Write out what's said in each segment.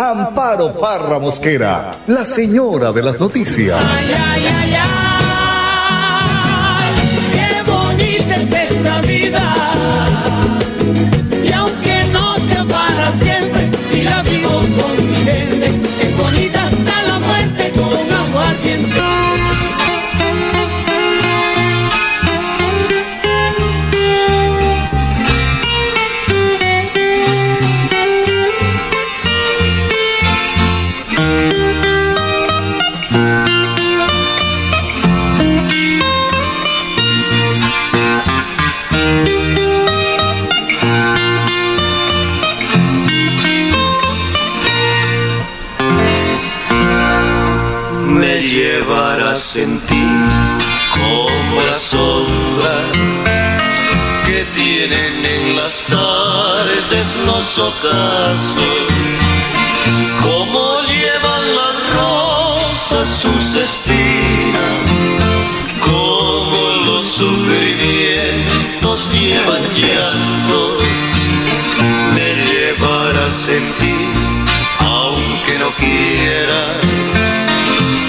Amparo Parra Mosquera, la señora de las noticias. Ay, ay, ay, ay, qué bonita es esta vida. Sus espinas, como los sufrimientos llevan llanto, me llevarás en ti, aunque no quieras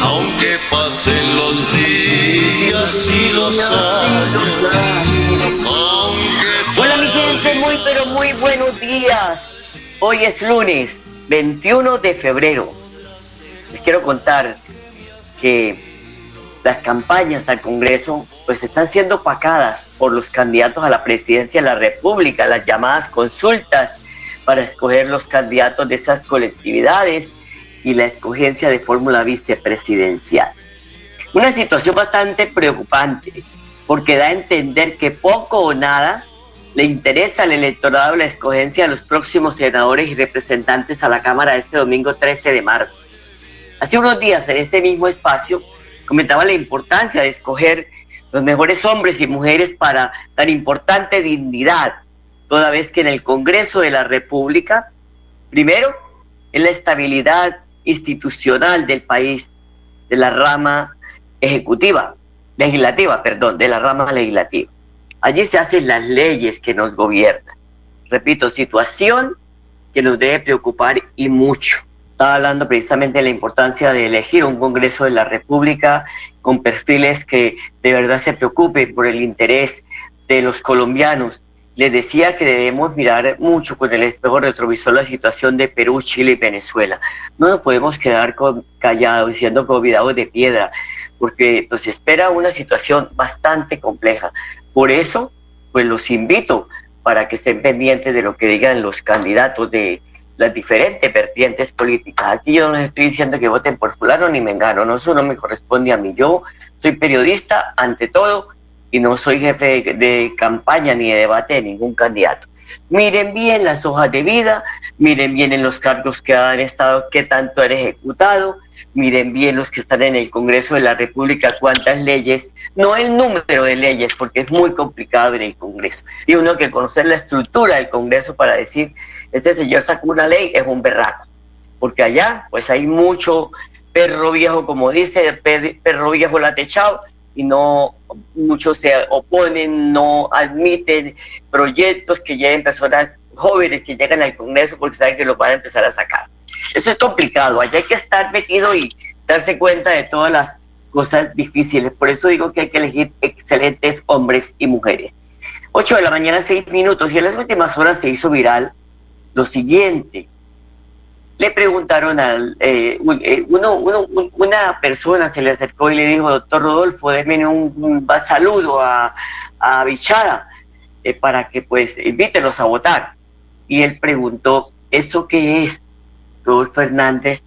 aunque pasen los días y los años, aunque Hola mi gente, muy pero muy buenos días. Hoy es lunes 21 de febrero. Les quiero contar que las campañas al Congreso pues están siendo opacadas por los candidatos a la presidencia de la República, las llamadas consultas para escoger los candidatos de esas colectividades y la escogencia de fórmula vicepresidencial. Una situación bastante preocupante porque da a entender que poco o nada le interesa al electorado la escogencia de los próximos senadores y representantes a la Cámara este domingo 13 de marzo. Hace unos días en este mismo espacio comentaba la importancia de escoger los mejores hombres y mujeres para tan importante dignidad, toda vez que en el Congreso de la República, primero, es la estabilidad institucional del país, de la rama ejecutiva, legislativa, perdón, de la rama legislativa. Allí se hacen las leyes que nos gobiernan. Repito, situación que nos debe preocupar y mucho. Estaba hablando precisamente de la importancia de elegir un Congreso de la República con perfiles que de verdad se preocupen por el interés de los colombianos. Les decía que debemos mirar mucho con el espejo retrovisor la situación de Perú, Chile y Venezuela. No nos podemos quedar callados, siendo convidados de piedra, porque nos espera una situación bastante compleja. Por eso, pues los invito para que estén pendientes de lo que digan los candidatos de las diferentes vertientes políticas. Aquí yo no les estoy diciendo que voten por fulano ni mengano, no, eso no me corresponde a mí. Yo soy periodista ante todo y no soy jefe de, de campaña ni de debate de ningún candidato. Miren bien las hojas de vida, miren bien en los cargos que han estado, qué tanto han ejecutado, miren bien los que están en el Congreso de la República, cuántas leyes, no el número de leyes, porque es muy complicado en el Congreso. Y uno que conocer la estructura del Congreso para decir, este señor sacó una ley, es un berraco, porque allá pues hay mucho perro viejo, como dice, per- perro viejo latechado, y no muchos se oponen, no admiten proyectos que lleven personas jóvenes que llegan al Congreso porque saben que los van a empezar a sacar. Eso es complicado, allá hay que estar metido y darse cuenta de todas las cosas difíciles. Por eso digo que hay que elegir excelentes hombres y mujeres. 8 de la mañana, 6 minutos, y en las últimas horas se hizo viral lo siguiente. Le preguntaron al, eh, eh, uno, uno- un- una persona se le acercó y le dijo, doctor Rodolfo, déme un, saludo a, a Bichada eh, para que pues invítelos a votar. Y él preguntó, ¿eso qué es, Rodolfo Hernández?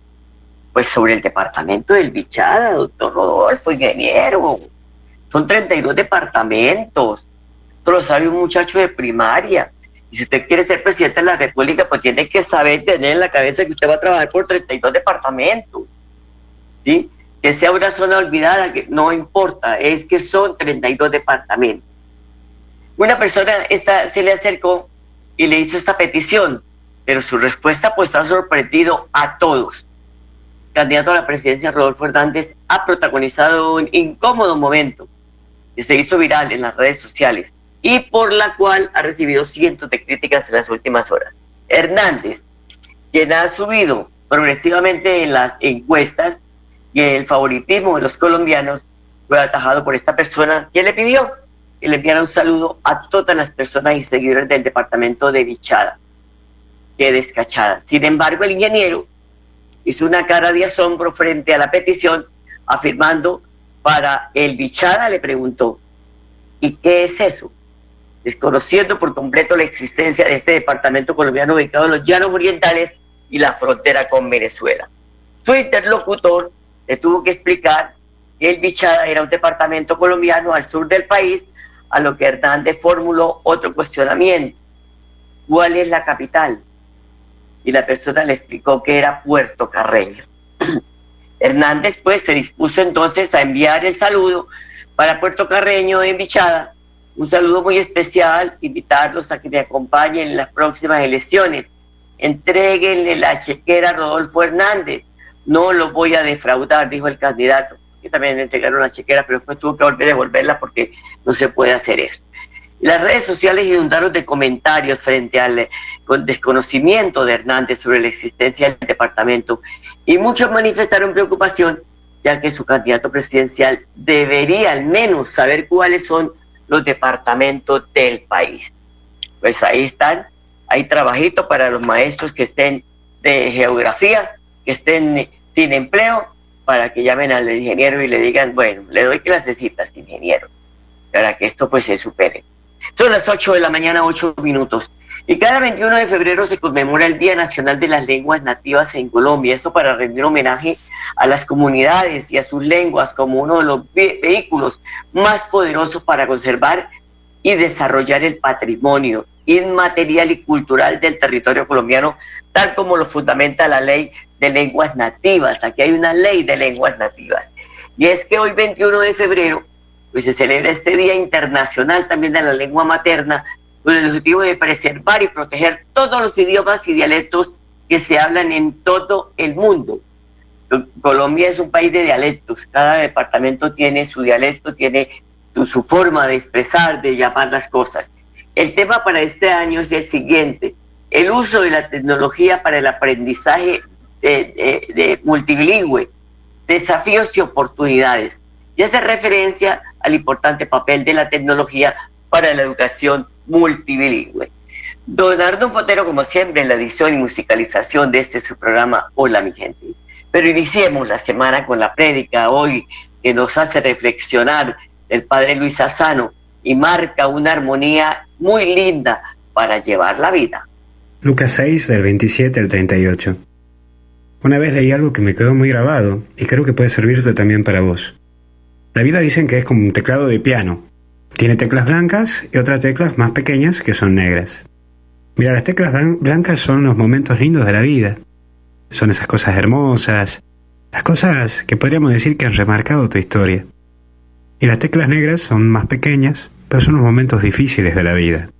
Pues sobre el departamento del Bichada, doctor Rodolfo, ingeniero. Son 32 departamentos. Esto lo sabe un muchacho de primaria. Y si usted quiere ser presidente de la República, pues tiene que saber tener en la cabeza que usted va a trabajar por 32 departamentos. ¿Sí? Que sea una zona olvidada, no importa, es que son 32 departamentos. Una persona esta, se le acercó y le hizo esta petición, pero su respuesta pues ha sorprendido a todos. Candidato a la presidencia, Rodolfo Hernández, ha protagonizado un incómodo momento que se hizo viral en las redes sociales y por la cual ha recibido cientos de críticas en las últimas horas. Hernández, quien ha subido progresivamente en las encuestas y el favoritismo de los colombianos, fue atajado por esta persona que le pidió que le enviara un saludo a todas las personas y seguidores del departamento de Bichada, que descachada. Sin embargo, el ingeniero hizo una cara de asombro frente a la petición, afirmando para el Bichada, le preguntó, ¿y qué es eso? Desconociendo por completo la existencia de este departamento colombiano ubicado en los llanos orientales y la frontera con Venezuela. Su interlocutor le tuvo que explicar que el Bichada era un departamento colombiano al sur del país, a lo que Hernández formuló otro cuestionamiento. ¿Cuál es la capital? Y la persona le explicó que era Puerto Carreño. Hernández pues se dispuso entonces a enviar el saludo para Puerto Carreño en Bichada un saludo muy especial, invitarlos a que me acompañen en las próximas elecciones. Entréguenle la chequera a Rodolfo Hernández. No lo voy a defraudar, dijo el candidato, que también le entregaron la chequera, pero después tuvo que volver a devolverla porque no se puede hacer eso. Las redes sociales inundaron de comentarios frente al desconocimiento de Hernández sobre la existencia del departamento y muchos manifestaron preocupación ya que su candidato presidencial debería al menos saber cuáles son los departamentos del país. Pues ahí están, hay trabajito para los maestros que estén de geografía, que estén sin empleo, para que llamen al ingeniero y le digan, bueno, le doy clasecitas, ingeniero, para que esto pues se supere. Son las 8 de la mañana, 8 minutos. Y cada 21 de febrero se conmemora el Día Nacional de las Lenguas Nativas en Colombia. Esto para rendir homenaje a las comunidades y a sus lenguas como uno de los vehículos más poderosos para conservar y desarrollar el patrimonio inmaterial y cultural del territorio colombiano, tal como lo fundamenta la ley de lenguas nativas. Aquí hay una ley de lenguas nativas. Y es que hoy 21 de febrero pues se celebra este Día Internacional también de la Lengua Materna, con el objetivo de preservar y proteger todos los idiomas y dialectos que se hablan en todo el mundo. Colombia es un país de dialectos, cada departamento tiene su dialecto, tiene su, forma de expresar, de llamar las cosas. El tema para este año es el siguiente, el uso de la tecnología para el aprendizaje de, de multilingüe, desafíos y oportunidades. Y hace referencia al importante papel de la tecnología para la educación multilingüe. Don Ardo Fotero, como siempre, en la edición y musicalización de este su programa Hola mi gente. Pero iniciemos la semana con la prédica hoy que nos hace reflexionar el Padre Luis Asano y marca una armonía muy linda para llevar la vida. Lucas 6, del 27 al 38. Una vez leí algo que me quedó muy grabado y creo que puede servirte también para vos. La vida dicen que es como un teclado de piano, tiene teclas blancas y otras teclas más pequeñas que son negras. Mira, las teclas blancas son los momentos lindos de la vida. Son esas cosas hermosas, las cosas que podríamos decir que han remarcado tu historia. Y las teclas negras son más pequeñas, pero son los momentos difíciles de la vida.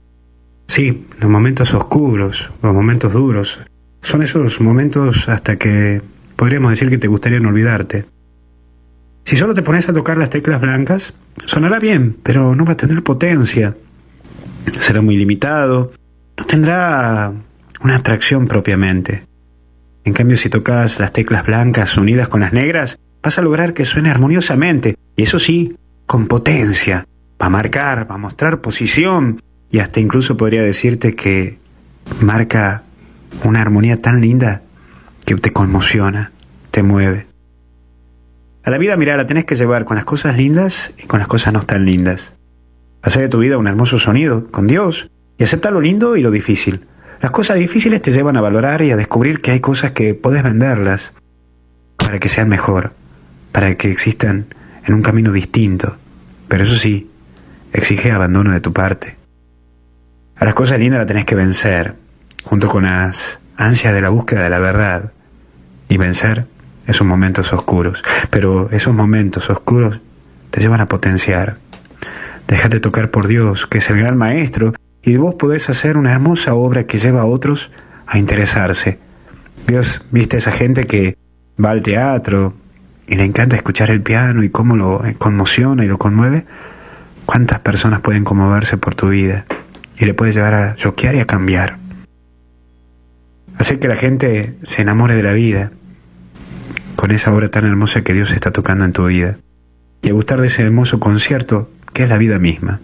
Sí, los momentos oscuros, los momentos duros, son esos momentos hasta que podríamos decir que te gustaría no olvidarte. Si solo te pones a tocar las teclas blancas, sonará bien, pero no va a tener potencia. Será muy limitado, no tendrá una atracción propiamente. En cambio, si tocas las teclas blancas unidas con las negras, vas a lograr que suene armoniosamente, y eso sí, con potencia. Va a marcar, va a mostrar posición, y hasta incluso podría decirte que marca una armonía tan linda que te conmociona, te mueve. A la vida, mira, la tenés que llevar con las cosas lindas y con las cosas no tan lindas. Hacer de tu vida un hermoso sonido con Dios y acepta lo lindo y lo difícil. Las cosas difíciles te llevan a valorar y a descubrir que hay cosas que podés venderlas para que sean mejor, para que existan en un camino distinto. Pero eso sí, exige abandono de tu parte. A las cosas lindas las tenés que vencer, junto con las ansias de la búsqueda de la verdad. Y vencer esos momentos oscuros. Pero esos momentos oscuros te llevan a potenciar. Déjate tocar por Dios, que es el gran maestro, y vos podés hacer una hermosa obra que lleva a otros a interesarse. Dios, viste esa gente que va al teatro y le encanta escuchar el piano y cómo lo conmociona y lo conmueve. ¿Cuántas personas pueden conmoverse por tu vida? Y le puedes llevar a choquear y a cambiar. Hacer que la gente se enamore de la vida con esa obra tan hermosa que Dios está tocando en tu vida. Y a gustar de ese hermoso concierto que es la vida misma.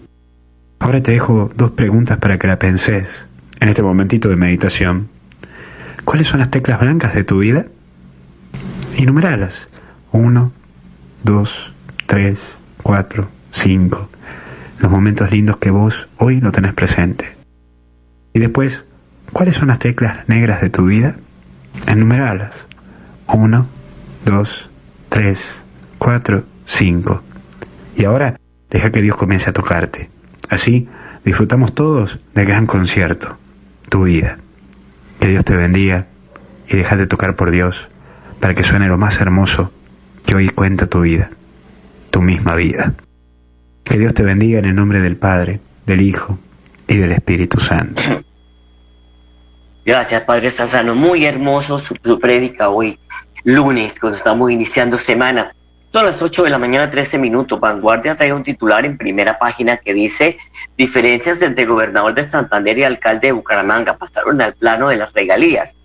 Ahora te dejo dos preguntas para que la penses en este momentito de meditación. ¿Cuáles son las teclas blancas de tu vida? Enumeralas. Uno, dos, tres, cuatro, cinco. Los momentos lindos que vos hoy no tenés presente. Y después, ¿cuáles son las teclas negras de tu vida? Enumeralas. Uno, dos, tres, cuatro, cinco. Y ahora deja que Dios comience a tocarte. Así disfrutamos todos del gran concierto, tu vida. Que Dios te bendiga y de tocar por Dios para que suene lo más hermoso que hoy cuenta tu vida, tu misma vida. Que Dios te bendiga en el nombre del Padre, del Hijo y del Espíritu Santo. Gracias, Padre Sassano. Muy hermoso su, su prédica hoy, lunes, cuando estamos iniciando semana. Son las 8 de la mañana, 13 minutos. Vanguardia trae un titular en primera página que dice diferencias entre gobernador de Santander y alcalde de Bucaramanga pasaron al plano de las regalías.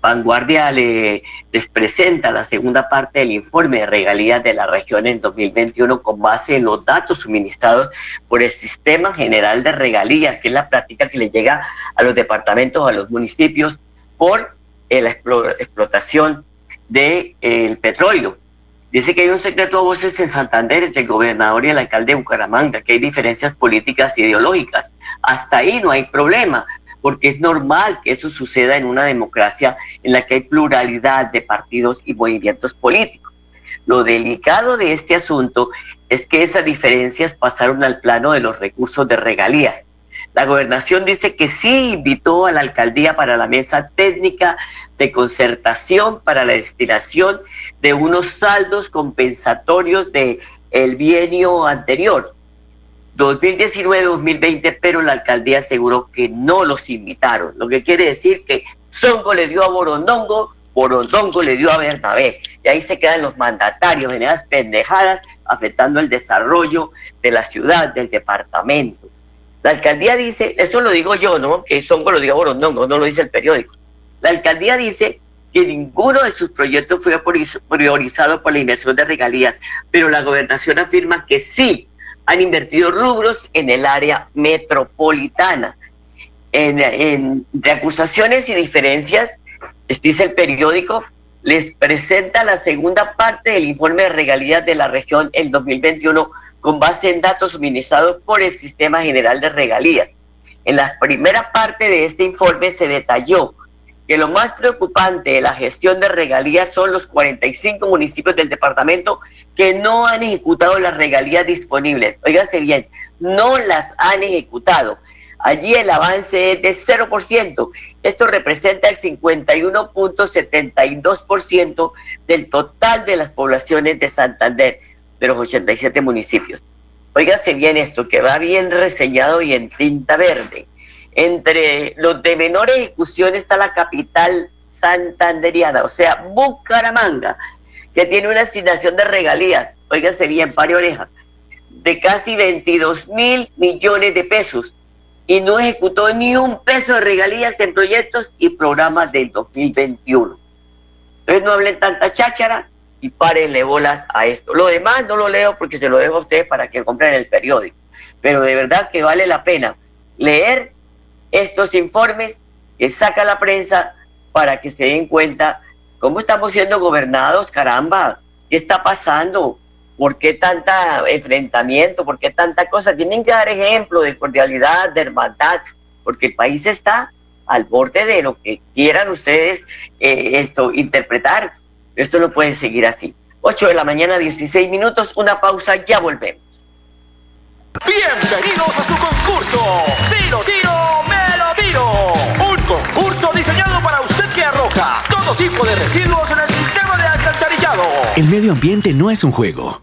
Vanguardia le, les presenta la segunda parte del informe de regalías de la región en 2021 con base en los datos suministrados por el Sistema General de Regalías, que es la práctica que le llega a los departamentos, a los municipios por la explotación del petróleo. Dice que hay un secreto a voces en Santander entre el gobernador y el alcalde de Bucaramanga, que hay diferencias políticas e ideológicas. Hasta ahí no hay problema, porque es normal que eso suceda en una democracia en la que hay pluralidad de partidos y movimientos políticos. Lo delicado de este asunto es que esas diferencias pasaron al plano de los recursos de regalías. La gobernación dice que sí invitó a la alcaldía para la mesa técnica de concertación para la destinación de unos saldos compensatorios de el bienio anterior, 2019-2020, pero la alcaldía aseguró que no los invitaron, lo que quiere decir que Songo le dio a Borondongo, Borondongo le dio a Bernabé, y ahí se quedan los mandatarios en esas pendejadas afectando el desarrollo de la ciudad, del departamento. La alcaldía dice, esto lo digo yo, ¿no? Que Songo lo dio a Borondongo, no lo dice el periódico. La alcaldía dice que ninguno de sus proyectos fue priorizado por la inversión de regalías, pero la gobernación afirma que sí han invertido rubros en el área metropolitana. En, acusaciones y diferencias, dice el periódico, les presenta la segunda parte del informe de regalías de la región el 2021 con base en datos suministrados por el Sistema General de Regalías. En la primera parte de este informe se detalló que lo más preocupante de la gestión de regalías son los 45 municipios del departamento que no han ejecutado las regalías disponibles. Óigase bien, no las han ejecutado. Allí el avance es de 0%. Esto representa el 51.72% del total de las poblaciones de Santander, de los 87 municipios. Óigase bien esto, que va bien reseñado y en tinta verde. Entre los de menor ejecución está la capital santanderiana, o sea, Bucaramanga, que tiene una asignación de regalías, óigase bien, pare oreja, de casi 22 mil millones de pesos y no ejecutó ni un peso de regalías en proyectos y programas del 2021. Entonces no hablen tanta cháchara y párenle bolas a esto. Lo demás no lo leo porque se lo dejo a ustedes para que compren el periódico, pero de verdad que vale la pena leer estos informes que saca la prensa para que se den cuenta cómo estamos siendo gobernados, caramba, ¿qué está pasando? ¿Por qué tanta enfrentamiento? ¿Por qué tanta cosa? Tienen que dar ejemplo de cordialidad, de hermandad, porque el país está al borde de lo que quieran ustedes eh, esto interpretar. Esto no puede seguir así. 8 de la mañana, 16 minutos, una pausa, ya volvemos. Bienvenidos a su concurso. Si lo tiro, me lo tiro. Un concurso diseñado para usted que arroja todo tipo de residuos en el sistema de alcantarillado. El medio ambiente no es un juego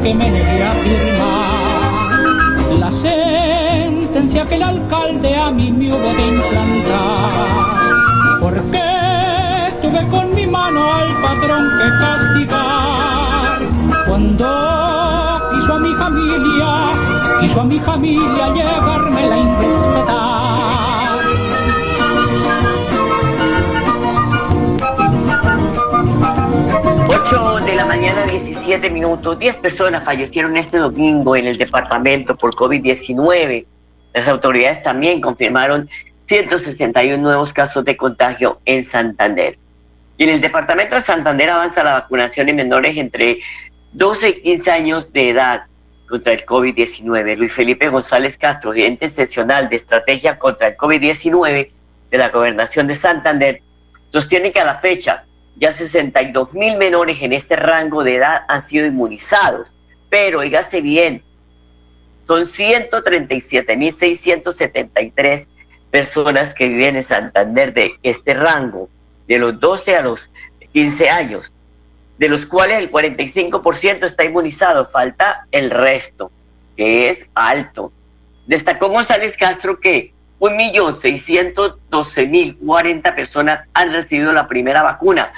Porque me negué a firmar la sentencia que el alcalde a mí me hubo de implantar. Porque tuve con mi mano al patrón que castigar cuando quiso a mi familia, quiso a mi familia llegarme la irrespetar. Mañana, 17 minutos. 10 personas fallecieron este domingo en el departamento por COVID-19. Las autoridades también confirmaron 161 nuevos casos de contagio en Santander. Y en el departamento de Santander avanza la vacunación en menores entre 12 y 15 años de edad contra el COVID-19. Luis Felipe González Castro, gerente excepcional de estrategia contra el COVID-19 de la gobernación de Santander, sostiene que a la fecha ya 62 mil menores en este rango de edad han sido inmunizados. Pero, oígase bien, son 137 mil 673 personas que viven en Santander de este rango, de los 12 a los 15 años, de los cuales el 45% está inmunizado, falta el resto, que es alto. Destacó González Castro que 1.612.040 personas han recibido la primera vacuna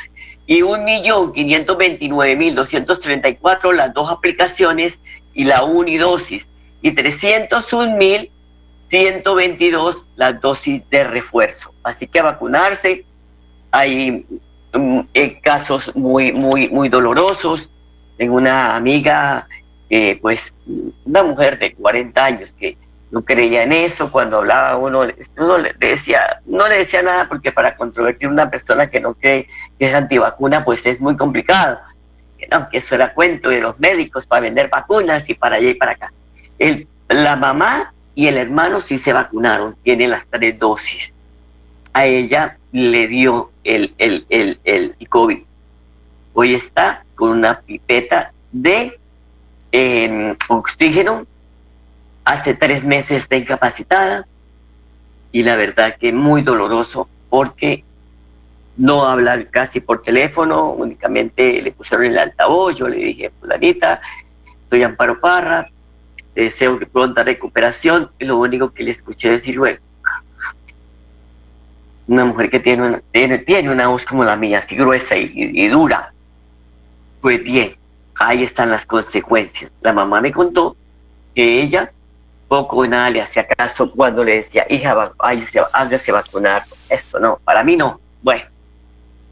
y 1.529.234 las dos aplicaciones y la unidosis y 301.122 las dosis de refuerzo. Así que a vacunarse, hay mm, eh, casos muy, muy, muy dolorosos. Tengo una amiga, eh, pues una mujer de 40 años que no creía en eso, cuando hablaba uno, uno le decía, no le decía nada porque para controvertir una persona que no cree que es antivacuna, pues es muy complicado. No, que eso era cuento de los médicos para vender vacunas y para allá y para acá. El, la mamá y el hermano sí se vacunaron, tienen las tres dosis. A ella le dio el, el, el, el COVID. Hoy está con una pipeta de eh, oxígeno hace tres meses está incapacitada. Y la verdad que muy doloroso porque no habla casi por teléfono, únicamente le pusieron el altavoz, yo le dije, fulanita, soy Amparo Parra, deseo pronta recuperación, y lo único que le escuché decir fue, una mujer que tiene una, tiene, tiene una voz como la mía, así gruesa y, y dura, pues bien, ahí están las consecuencias. La mamá me contó que ella poco y nada le hacía caso cuando le decía, hija, hágase vacunar. Esto no, para mí no. Bueno,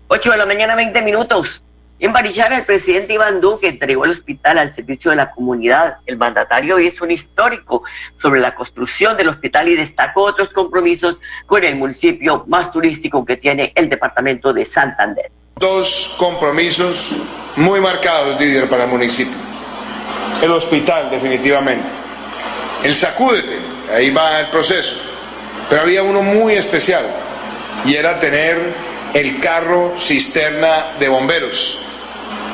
8 de la mañana, 20 minutos. En Barichara, el presidente Iván Duque entregó el hospital al servicio de la comunidad. El mandatario hizo un histórico sobre la construcción del hospital y destacó otros compromisos con el municipio más turístico que tiene el departamento de Santander. Dos compromisos muy marcados, Didier, para el municipio. El hospital, definitivamente el sacúdete, ahí va el proceso. Pero había uno muy especial y era tener el carro cisterna de bomberos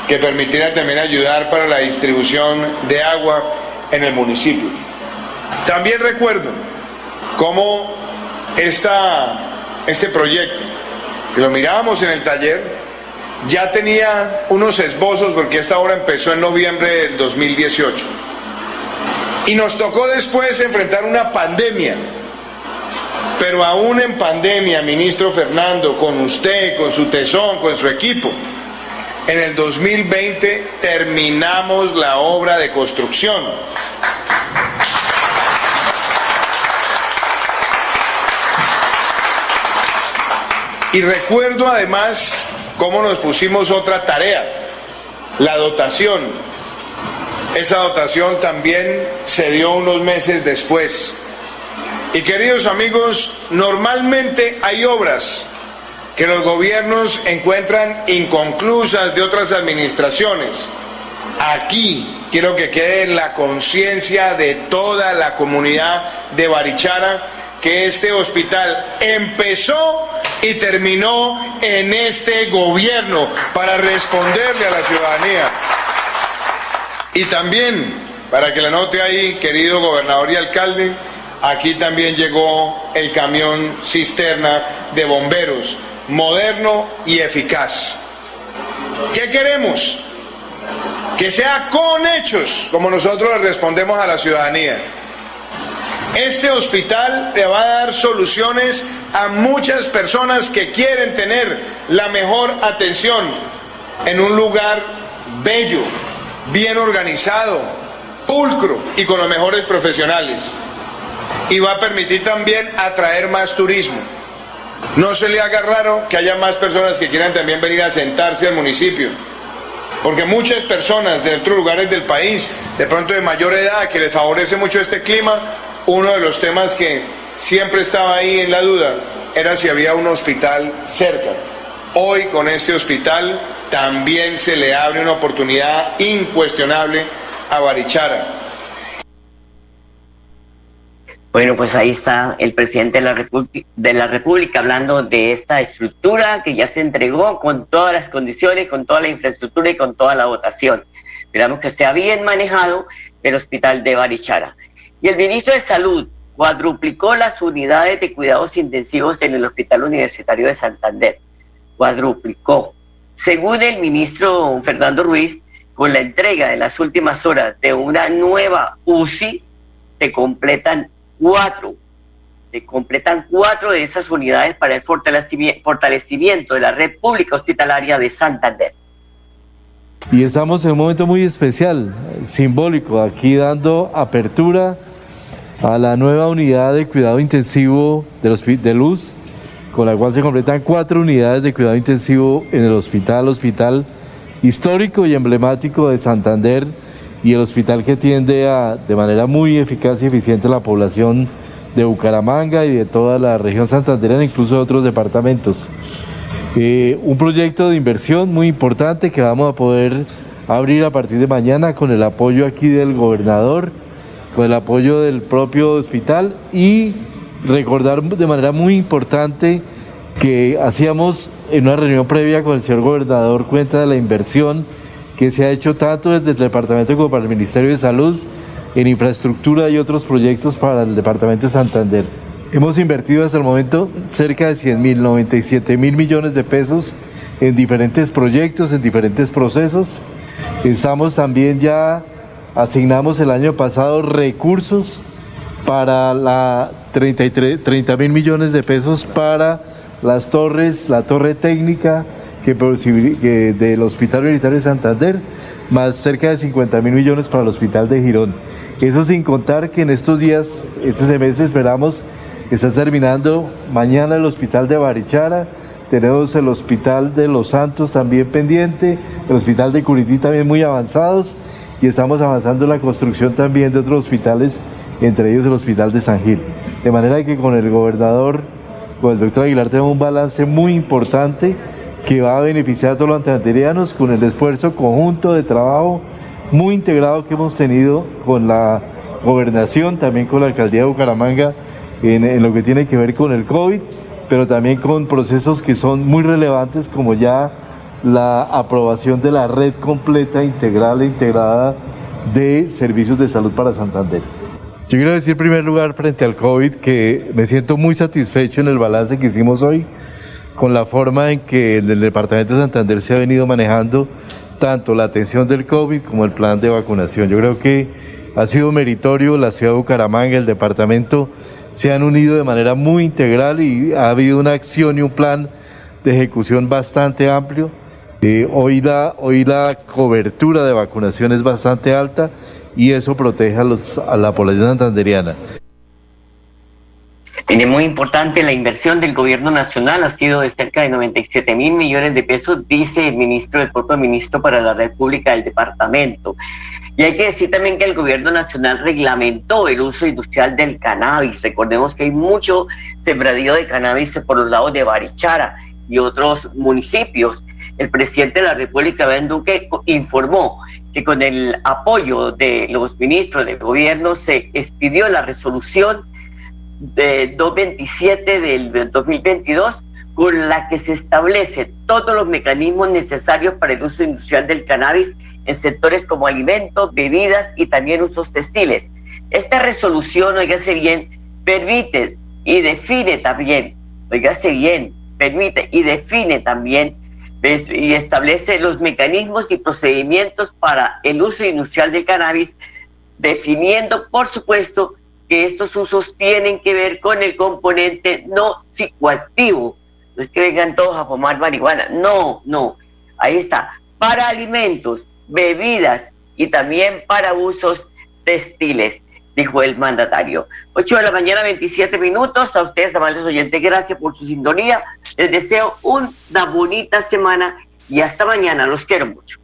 que permitiera también ayudar para la distribución de agua en el municipio. También recuerdo cómo esta, este proyecto, que lo mirábamos en el taller, ya tenía unos esbozos porque esta obra empezó en noviembre del 2018 y nos tocó después enfrentar una pandemia. Pero aún en pandemia, ministro Fernando, con usted, con su tesón, con su equipo, en el 2020 terminamos la obra de construcción. Y recuerdo además cómo nos pusimos otra tarea, la dotación Esa dotación también se dio unos meses después. Y queridos amigos, normalmente hay obras que los gobiernos encuentran inconclusas de otras administraciones. Aquí quiero que quede en la conciencia de toda la comunidad de Barichara que este hospital empezó y terminó en este gobierno para responderle a la ciudadanía. Y también, para que la note ahí, querido gobernador y alcalde, aquí también llegó el camión cisterna de bomberos, moderno y eficaz. ¿Qué queremos? Que sea con hechos, como nosotros le respondemos a la ciudadanía. Este hospital le va a dar soluciones a muchas personas que quieren tener la mejor atención en un lugar bello, bien organizado, pulcro y con los mejores profesionales. Y va a permitir también atraer más turismo. No se le haga raro que haya más personas que quieran también venir a sentarse al municipio. Porque muchas personas de otros lugares del país, de pronto de mayor edad, que les favorece mucho este clima, uno de los temas que siempre estaba ahí en la duda era si había un hospital cerca. Hoy con este hospital también se le abre una oportunidad incuestionable a Barichara. Bueno, pues ahí está el presidente de la, República hablando de esta estructura que ya se entregó con todas las condiciones, con toda la infraestructura y con toda la votación. Esperamos que sea bien manejado el hospital de Barichara. Y el ministro de Salud cuadruplicó las unidades de cuidados intensivos en el Hospital Universitario de Santander. Cuadruplicó. Según el ministro Fernando Ruiz, con la entrega de las últimas horas de una nueva UCI, se completan cuatro, se completan cuatro de esas unidades para el fortalecimiento de la red pública hospitalaria de Santander. Y estamos en un momento muy especial, simbólico, aquí dando apertura a la nueva unidad de cuidado intensivo de, de Luz, con la cual se completan cuatro unidades de cuidado intensivo en el hospital, hospital histórico y emblemático de Santander y el hospital que tiende a, de manera muy eficaz y eficiente, la población de Bucaramanga y de toda la región santanderana, incluso de otros departamentos. Eh, un proyecto de inversión muy importante que vamos a poder abrir a partir de mañana con el apoyo aquí del gobernador, con el apoyo del propio hospital y recordar de manera muy importante que hacíamos en una reunión previa con el señor gobernador cuenta de la inversión que se ha hecho tanto desde el departamento como para el Ministerio de Salud en infraestructura y otros proyectos para el departamento de Santander. Hemos invertido hasta el momento cerca de 100 mil, 97 mil millones de pesos en diferentes proyectos, en diferentes procesos. Estamos también ya, asignamos el año pasado recursos para la 30 mil millones de pesos para las torres, la torre técnica que, que del Hospital Militario de Santander, más cerca de 50 mil millones para el Hospital de Girón. Eso sin contar que en estos días, este semestre esperamos Está terminando mañana el hospital de Barichara, tenemos el hospital de Los Santos también pendiente, el hospital de Curití también muy avanzados y estamos avanzando en la construcción también de otros hospitales, entre ellos el hospital de San Gil. De manera que con el gobernador, con el doctor Aguilar, tenemos un balance muy importante que va a beneficiar a todos los antanderianos con el esfuerzo conjunto de trabajo muy integrado que hemos tenido con la gobernación, también con la alcaldía de Bucaramanga en, lo que tiene que ver con el COVID, pero también con procesos que son muy relevantes como ya la aprobación de la red completa, integral e integrada de servicios de salud para Santander. Yo quiero decir en primer lugar frente al COVID que me siento muy satisfecho en el balance que hicimos hoy con la forma en que el Departamento de Santander se ha venido manejando tanto la atención del COVID como el plan de vacunación. Yo creo que ha sido meritorio la ciudad de Bucaramanga, el departamento se han unido de manera muy integral y ha habido una acción y un plan de ejecución bastante amplio. Eh, hoy, la, hoy la cobertura de vacunación es bastante alta y eso protege a, la población santanderiana. Es muy importante la inversión del gobierno nacional, ha sido de cerca de 97 mil millones de pesos, dice el ministro, el propio ministro para la República del Departamento. Y hay que decir también que el gobierno nacional reglamentó el uso industrial del cannabis. Recordemos que hay mucho sembradío de cannabis por los lados de Barichara y otros municipios. El presidente de la República, Ben Duque, informó que con el apoyo de los ministros del gobierno se expidió la resolución de 227 del 2022 con la que se establecen todos los mecanismos necesarios para el uso industrial del cannabis en sectores como alimentos, bebidas y también usos textiles. Esta resolución, oígase bien, permite y define también, oígase bien, permite y define también y establece los mecanismos y procedimientos para el uso industrial del cannabis, definiendo, por supuesto, que estos usos tienen que ver con el componente no psicoactivo. No es que vengan todos a fumar marihuana, no, no, ahí está, para alimentos, bebidas y también para usos textiles, dijo el mandatario. 8 de la mañana, 27 minutos, a ustedes, amables oyentes, gracias por su sintonía, les deseo una bonita semana y hasta mañana, los quiero mucho.